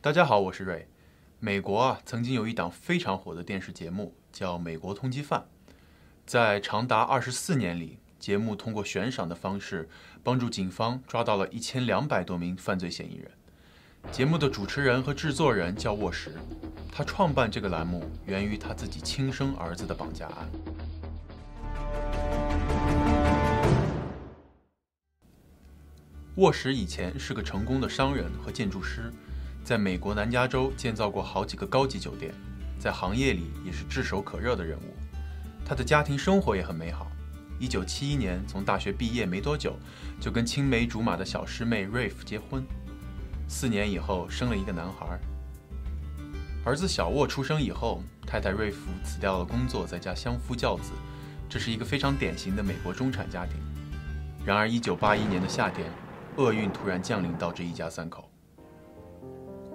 大家好，我是瑞。美国啊，曾经有一档非常火的电视节目，叫《美国通缉犯》。在长达二十四年里，节目通过悬赏的方式，帮助警方抓到了一千两百多名犯罪嫌疑人。节目的主持人和制作人叫沃什，他创办这个栏目源于他自己亲生儿子的绑架案。沃什以前是个成功的商人和建筑师，在美国南加州建造过好几个高级酒店，在行业里也是炙手可热的人物。他的家庭生活也很美好。一九七一年从大学毕业没多久，就跟青梅竹马的小师妹瑞夫结婚。四年以后生了一个男孩。儿子小沃出生以后，太太瑞夫辞掉了工作，在家相夫教子。这是一个非常典型的美国中产家庭。然而，一九八一年的夏天。厄运突然降临到这一家三口。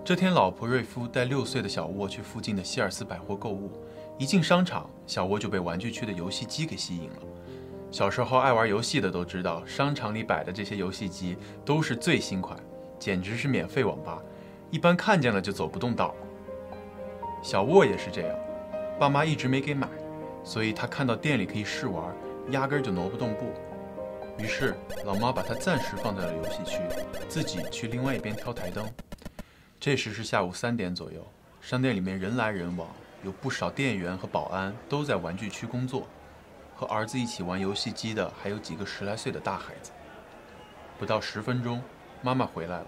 这天，老婆瑞夫带六岁的小沃去附近的希尔斯百货购物。一进商场，小沃就被玩具区的游戏机给吸引了。小时候爱玩游戏的都知道，商场里摆的这些游戏机都是最新款，简直是免费网吧，一般看见了就走不动道。小沃也是这样，爸妈一直没给买，所以他看到店里可以试玩，压根就挪不动步。于是，老妈把他暂时放在了游戏区，自己去另外一边挑台灯。这时是下午三点左右，商店里面人来人往，有不少店员和保安都在玩具区工作。和儿子一起玩游戏机的还有几个十来岁的大孩子。不到十分钟，妈妈回来了，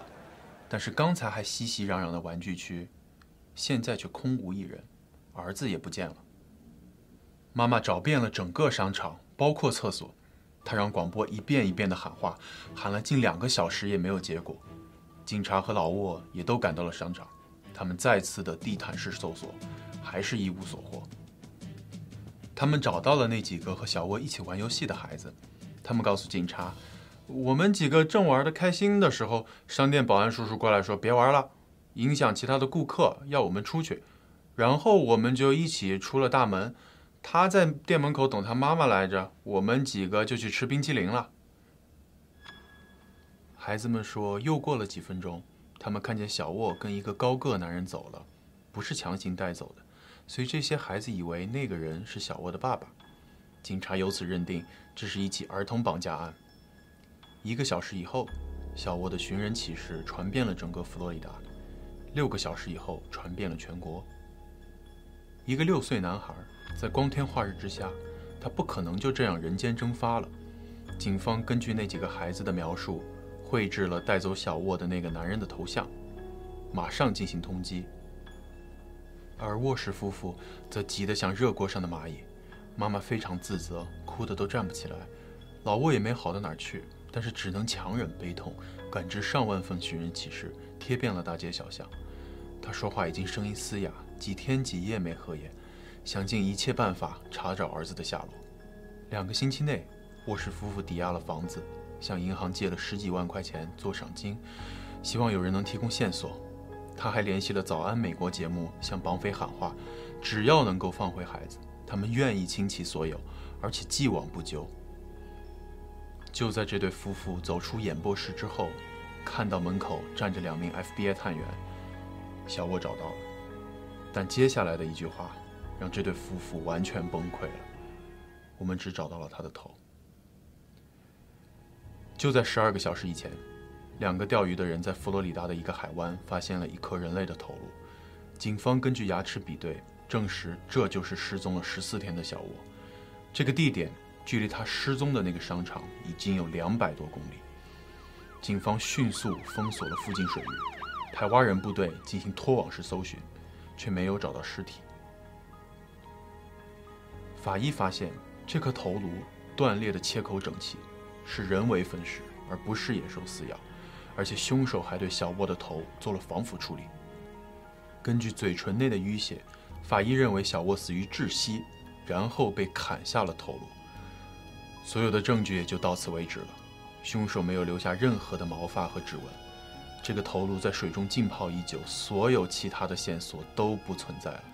但是刚才还熙熙攘攘的玩具区，现在却空无一人，儿子也不见了。妈妈找遍了整个商场，包括厕所。她让广播一遍一遍地喊话，喊了近两个小时也没有结果。警察和老沃也都赶到了商场，他们再次的地毯式搜索，还是一无所获。他们找到了那几个和小沃一起玩游戏的孩子，他们告诉警察：“我们几个正玩得开心的时候，商店保安叔叔过来说别玩了，影响其他的顾客，要我们出去。然后我们就一起出了大门。”他在店门口等他妈妈来着，我们几个就去吃冰淇淋了。孩子们说，又过了几分钟，他们看见小沃跟一个高个男人走了，不是强行带走的，所以这些孩子以为那个人是小沃的爸爸。警察由此认定这是一起儿童绑架案。一个小时以后，小沃的寻人启事传遍了整个佛罗里达，六个小时以后传遍了全国。一个六岁男孩。在光天化日之下，他不可能就这样人间蒸发了。警方根据那几个孩子的描述，绘制了带走小沃的那个男人的头像，马上进行通缉。而沃什夫妇则急得像热锅上的蚂蚁，妈妈非常自责，哭得都站不起来。老沃也没好到哪儿去，但是只能强忍悲痛，赶制上万份寻人启事，贴遍了大街小巷。他说话已经声音嘶哑，几天几夜没合眼。想尽一切办法查找儿子的下落。两个星期内，沃什夫妇抵押了房子，向银行借了十几万块钱做赏金，希望有人能提供线索。他还联系了《早安美国》节目，向绑匪喊话：只要能够放回孩子，他们愿意倾其所有，而且既往不咎。就在这对夫妇走出演播室之后，看到门口站着两名 FBI 探员，小沃找到了。但接下来的一句话。让这对夫妇完全崩溃了。我们只找到了他的头。就在十二个小时以前，两个钓鱼的人在佛罗里达的一个海湾发现了一颗人类的头颅。警方根据牙齿比对，证实这就是失踪了十四天的小沃。这个地点距离他失踪的那个商场已经有两百多公里。警方迅速封锁了附近水域，派蛙人部队进行拖网式搜寻，却没有找到尸体。法医发现，这颗头颅断裂的切口整齐，是人为分尸，而不是野兽撕咬。而且凶手还对小沃的头做了防腐处理。根据嘴唇内的淤血，法医认为小沃死于窒息，然后被砍下了头颅。所有的证据也就到此为止了。凶手没有留下任何的毛发和指纹。这个头颅在水中浸泡已久，所有其他的线索都不存在了。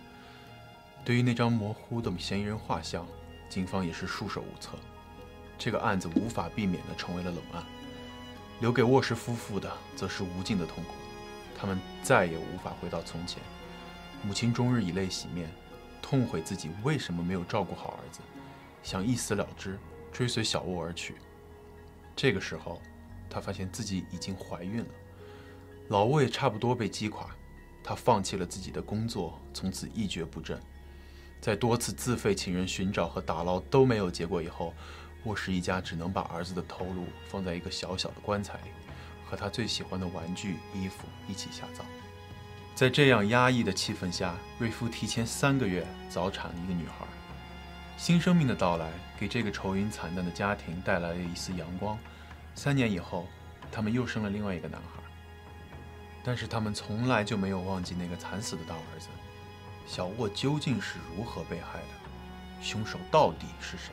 对于那张模糊的嫌疑人画像，警方也是束手无策。这个案子无法避免地成为了冷案，留给沃什夫妇的则是无尽的痛苦。他们再也无法回到从前。母亲终日以泪洗面，痛悔自己为什么没有照顾好儿子，想一死了之，追随小沃而去。这个时候，她发现自己已经怀孕了。老沃也差不多被击垮，他放弃了自己的工作，从此一蹶不振。在多次自费请人寻找和打捞都没有结果以后，沃什一家只能把儿子的头颅放在一个小小的棺材里，和他最喜欢的玩具、衣服一起下葬。在这样压抑的气氛下，瑞夫提前三个月早产了一个女孩。新生命的到来给这个愁云惨淡的家庭带来了一丝阳光。三年以后，他们又生了另外一个男孩。但是他们从来就没有忘记那个惨死的大儿子。小沃究竟是如何被害的？凶手到底是谁？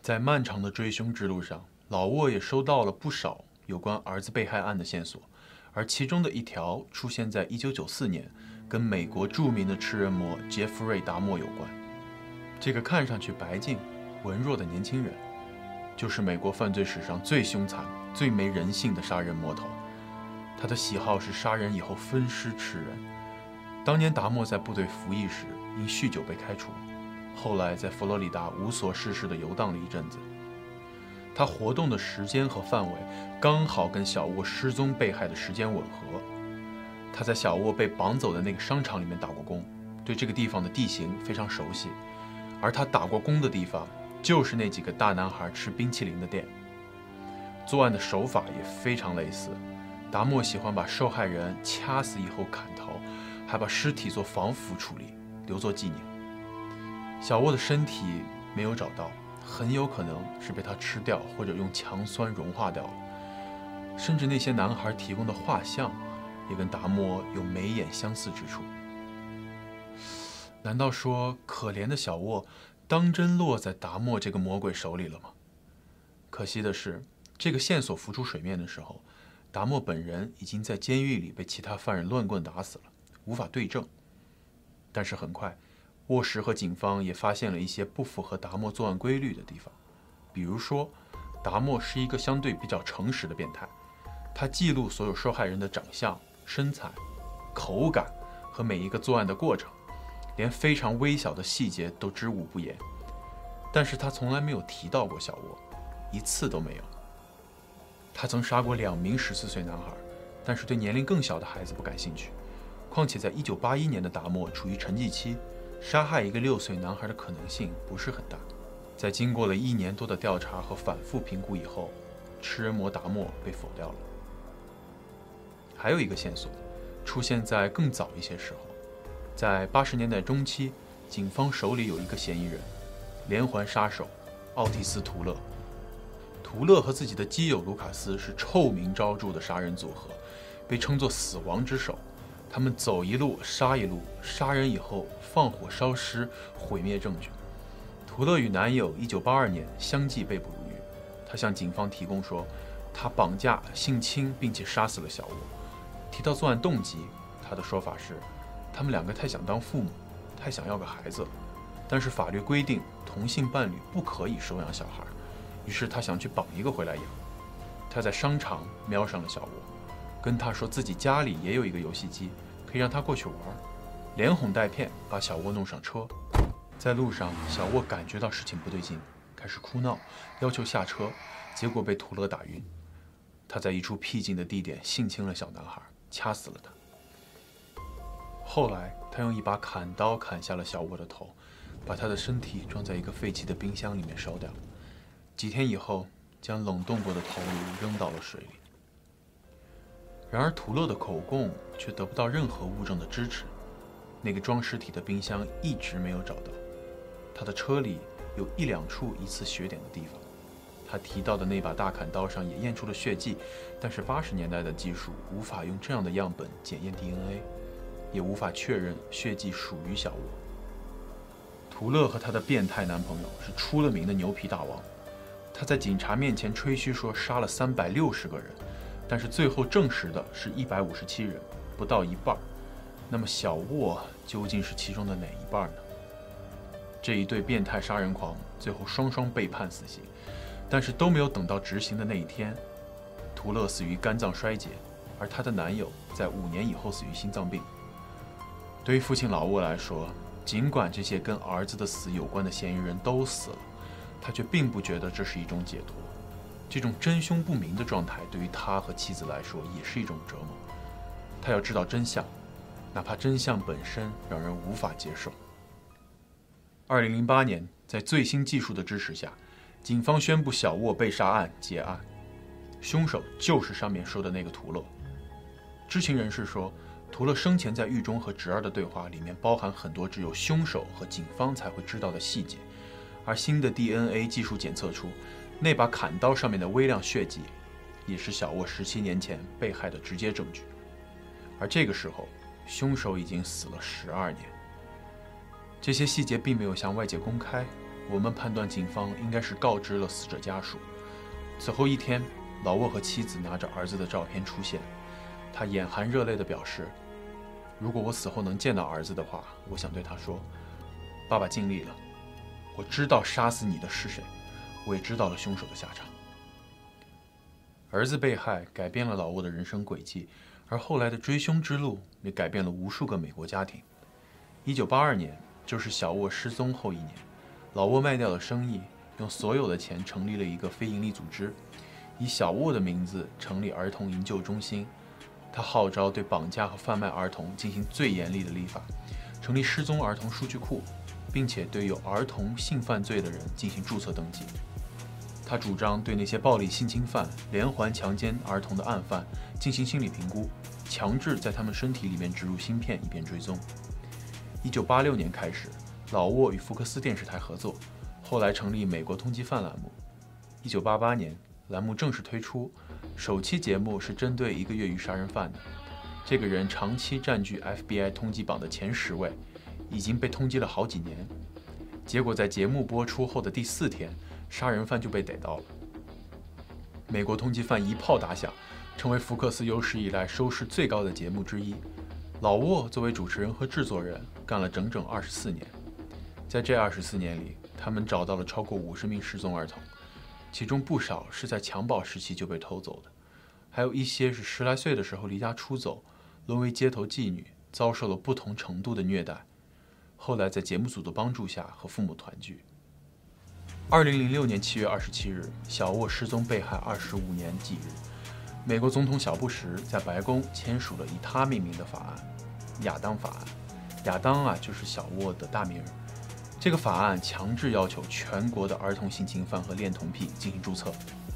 在漫长的追凶之路上，老沃也收到了不少有关儿子被害案的线索，而其中的一条出现在1994年，跟美国著名的吃人魔杰弗瑞·达莫有关。这个看上去白净、文弱的年轻人，就是美国犯罪史上最凶残、最没人性的杀人魔头。他的喜好是杀人以后分尸吃人。当年达莫在部队服役时因酗酒被开除，后来在佛罗里达无所事事地游荡了一阵子。他活动的时间和范围刚好跟小沃失踪被害的时间吻合。他在小沃被绑走的那个商场里面打过工，对这个地方的地形非常熟悉。而他打过工的地方，就是那几个大男孩吃冰淇淋的店。作案的手法也非常类似，达莫喜欢把受害人掐死以后砍头，还把尸体做防腐处理，留作纪念。小沃的身体没有找到，很有可能是被他吃掉，或者用强酸融化掉了。甚至那些男孩提供的画像，也跟达莫有眉眼相似之处。难道说可怜的小沃当真落在达莫这个魔鬼手里了吗？可惜的是，这个线索浮出水面的时候，达莫本人已经在监狱里被其他犯人乱棍打死了，无法对证。但是很快，沃什和警方也发现了一些不符合达莫作案规律的地方，比如说，达莫是一个相对比较诚实的变态，他记录所有受害人的长相、身材、口感和每一个作案的过程。连非常微小的细节都知无不言，但是他从来没有提到过小沃，一次都没有。他曾杀过两名十四岁男孩，但是对年龄更小的孩子不感兴趣。况且在一九八一年的达莫处于沉寂期，杀害一个六岁男孩的可能性不是很大。在经过了一年多的调查和反复评估以后，吃人魔达莫被否掉了。还有一个线索，出现在更早一些时候。在八十年代中期，警方手里有一个嫌疑人，连环杀手奥蒂斯·图勒。图勒和自己的基友卢卡斯是臭名昭著的杀人组合，被称作“死亡之手”。他们走一路杀一路，杀人以后放火烧尸，毁灭证据。图勒与男友一九八二年相继被捕入狱。他向警方提供说，他绑架、性侵并且杀死了小沃。提到作案动机，他的说法是。他们两个太想当父母，太想要个孩子，但是法律规定同性伴侣不可以收养小孩，于是他想去绑一个回来养。他在商场瞄上了小沃，跟他说自己家里也有一个游戏机，可以让他过去玩，连哄带骗把小沃弄上车。在路上，小沃感觉到事情不对劲，开始哭闹，要求下车，结果被图勒打晕。他在一处僻静的地点性侵了小男孩，掐死了他。后来，他用一把砍刀砍下了小沃的头，把他的身体装在一个废弃的冰箱里面烧掉。几天以后，将冷冻过的头颅扔到了水里。然而，图勒的口供却得不到任何物证的支持。那个装尸体的冰箱一直没有找到。他的车里有一两处疑似血点的地方。他提到的那把大砍刀上也验出了血迹，但是八十年代的技术无法用这样的样本检验 DNA。也无法确认血迹属于小罗。图勒和他的变态男朋友是出了名的牛皮大王，他在警察面前吹嘘说杀了三百六十个人，但是最后证实的是一百五十七人，不到一半。那么小沃究竟是其中的哪一半呢？这一对变态杀人狂最后双双被判死刑，但是都没有等到执行的那一天。图勒死于肝脏衰竭，而她的男友在五年以后死于心脏病。对于父亲老沃来说，尽管这些跟儿子的死有关的嫌疑人都死了，他却并不觉得这是一种解脱。这种真凶不明的状态对于他和妻子来说也是一种折磨。他要知道真相，哪怕真相本身让人无法接受。二零零八年，在最新技术的支持下，警方宣布小沃被杀案结案，凶手就是上面说的那个图勒。知情人士说，图勒生前在狱中和侄儿的对话里面包含很多只有凶手和警方才会知道的细节，而新的 DNA 技术检测出，那把砍刀上面的微量血迹，也是小沃十七年前被害的直接证据。而这个时候，凶手已经死了十二年。这些细节并没有向外界公开，我们判断警方应该是告知了死者家属。此后一天，老沃和妻子拿着儿子的照片出现，他眼含热泪地表示：“如果我死后能见到儿子的话，我想对他说，爸爸尽力了。我知道杀死你的是谁，我也知道了凶手的下场。”儿子被害改变了老沃的人生轨迹，而后来的追凶之路也改变了无数个美国家庭。一九八二年。就是小沃失踪后一年，老沃卖掉了生意，用所有的钱成立了一个非营利组织，以小沃的名字成立儿童营救中心。他号召对绑架和贩卖儿童进行最严厉的立法，成立失踪儿童数据库，并且对有儿童性犯罪的人进行注册登记。他主张对那些暴力性侵犯、连环强奸儿童的案犯进行心理评估，强制在他们身体里面植入芯片以便追踪。一九八六年开始，老沃与福克斯电视台合作，后来成立美国通缉犯栏目。一九八八年，栏目正式推出，首期节目是针对一个越狱杀人犯的。这个人长期占据 FBI 通缉榜的前十位，已经被通缉了好几年。结果在节目播出后的第四天，杀人犯就被逮到了。美国通缉犯一炮打响，成为福克斯有史以来收视最高的节目之一。老沃作为主持人和制作人。干了整整二十四年，在这二十四年里，他们找到了超过五十名失踪儿童，其中不少是在襁褓时期就被偷走的，还有一些是十来岁的时候离家出走，沦为街头妓女，遭受了不同程度的虐待，后来在节目组的帮助下和父母团聚。二零零六年七月二十七日，小沃失踪被害二十五年忌日，美国总统小布什在白宫签署了以他命名的法案——亚当法案。亚当啊，就是小沃的大名。这个法案强制要求全国的儿童性侵犯和恋童癖进行注册，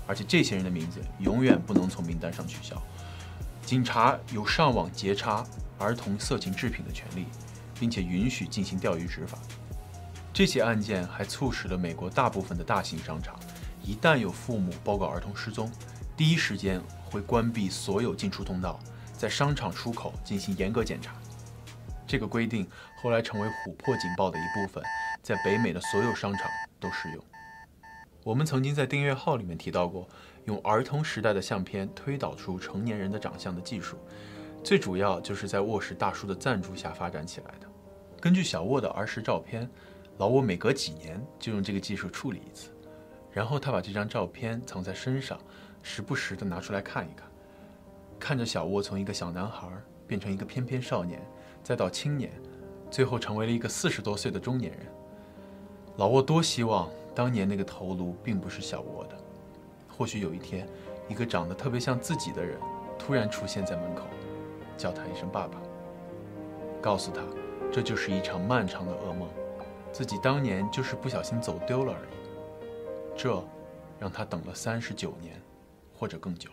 而且这些人的名字永远不能从名单上取消。警察有上网截查儿童色情制品的权利，并且允许进行钓鱼执法。这起案件还促使了美国大部分的大型商场，一旦有父母报告儿童失踪，第一时间会关闭所有进出通道，在商场出口进行严格检查。这个规定后来成为琥珀警报的一部分，在北美的所有商场都适用。我们曾经在订阅号里面提到过，用儿童时代的相片推导出成年人的长相的技术，最主要就是在卧室大叔的赞助下发展起来的。根据小沃的儿时照片，老沃每隔几年就用这个技术处理一次，然后他把这张照片藏在身上，时不时的拿出来看一看，看着小沃从一个小男孩变成一个翩翩少年。再到青年，最后成为了一个四十多岁的中年人。老沃多希望当年那个头颅并不是小沃的。或许有一天，一个长得特别像自己的人突然出现在门口，叫他一声爸爸，告诉他这就是一场漫长的噩梦，自己当年就是不小心走丢了而已。这让他等了三十九年，或者更久。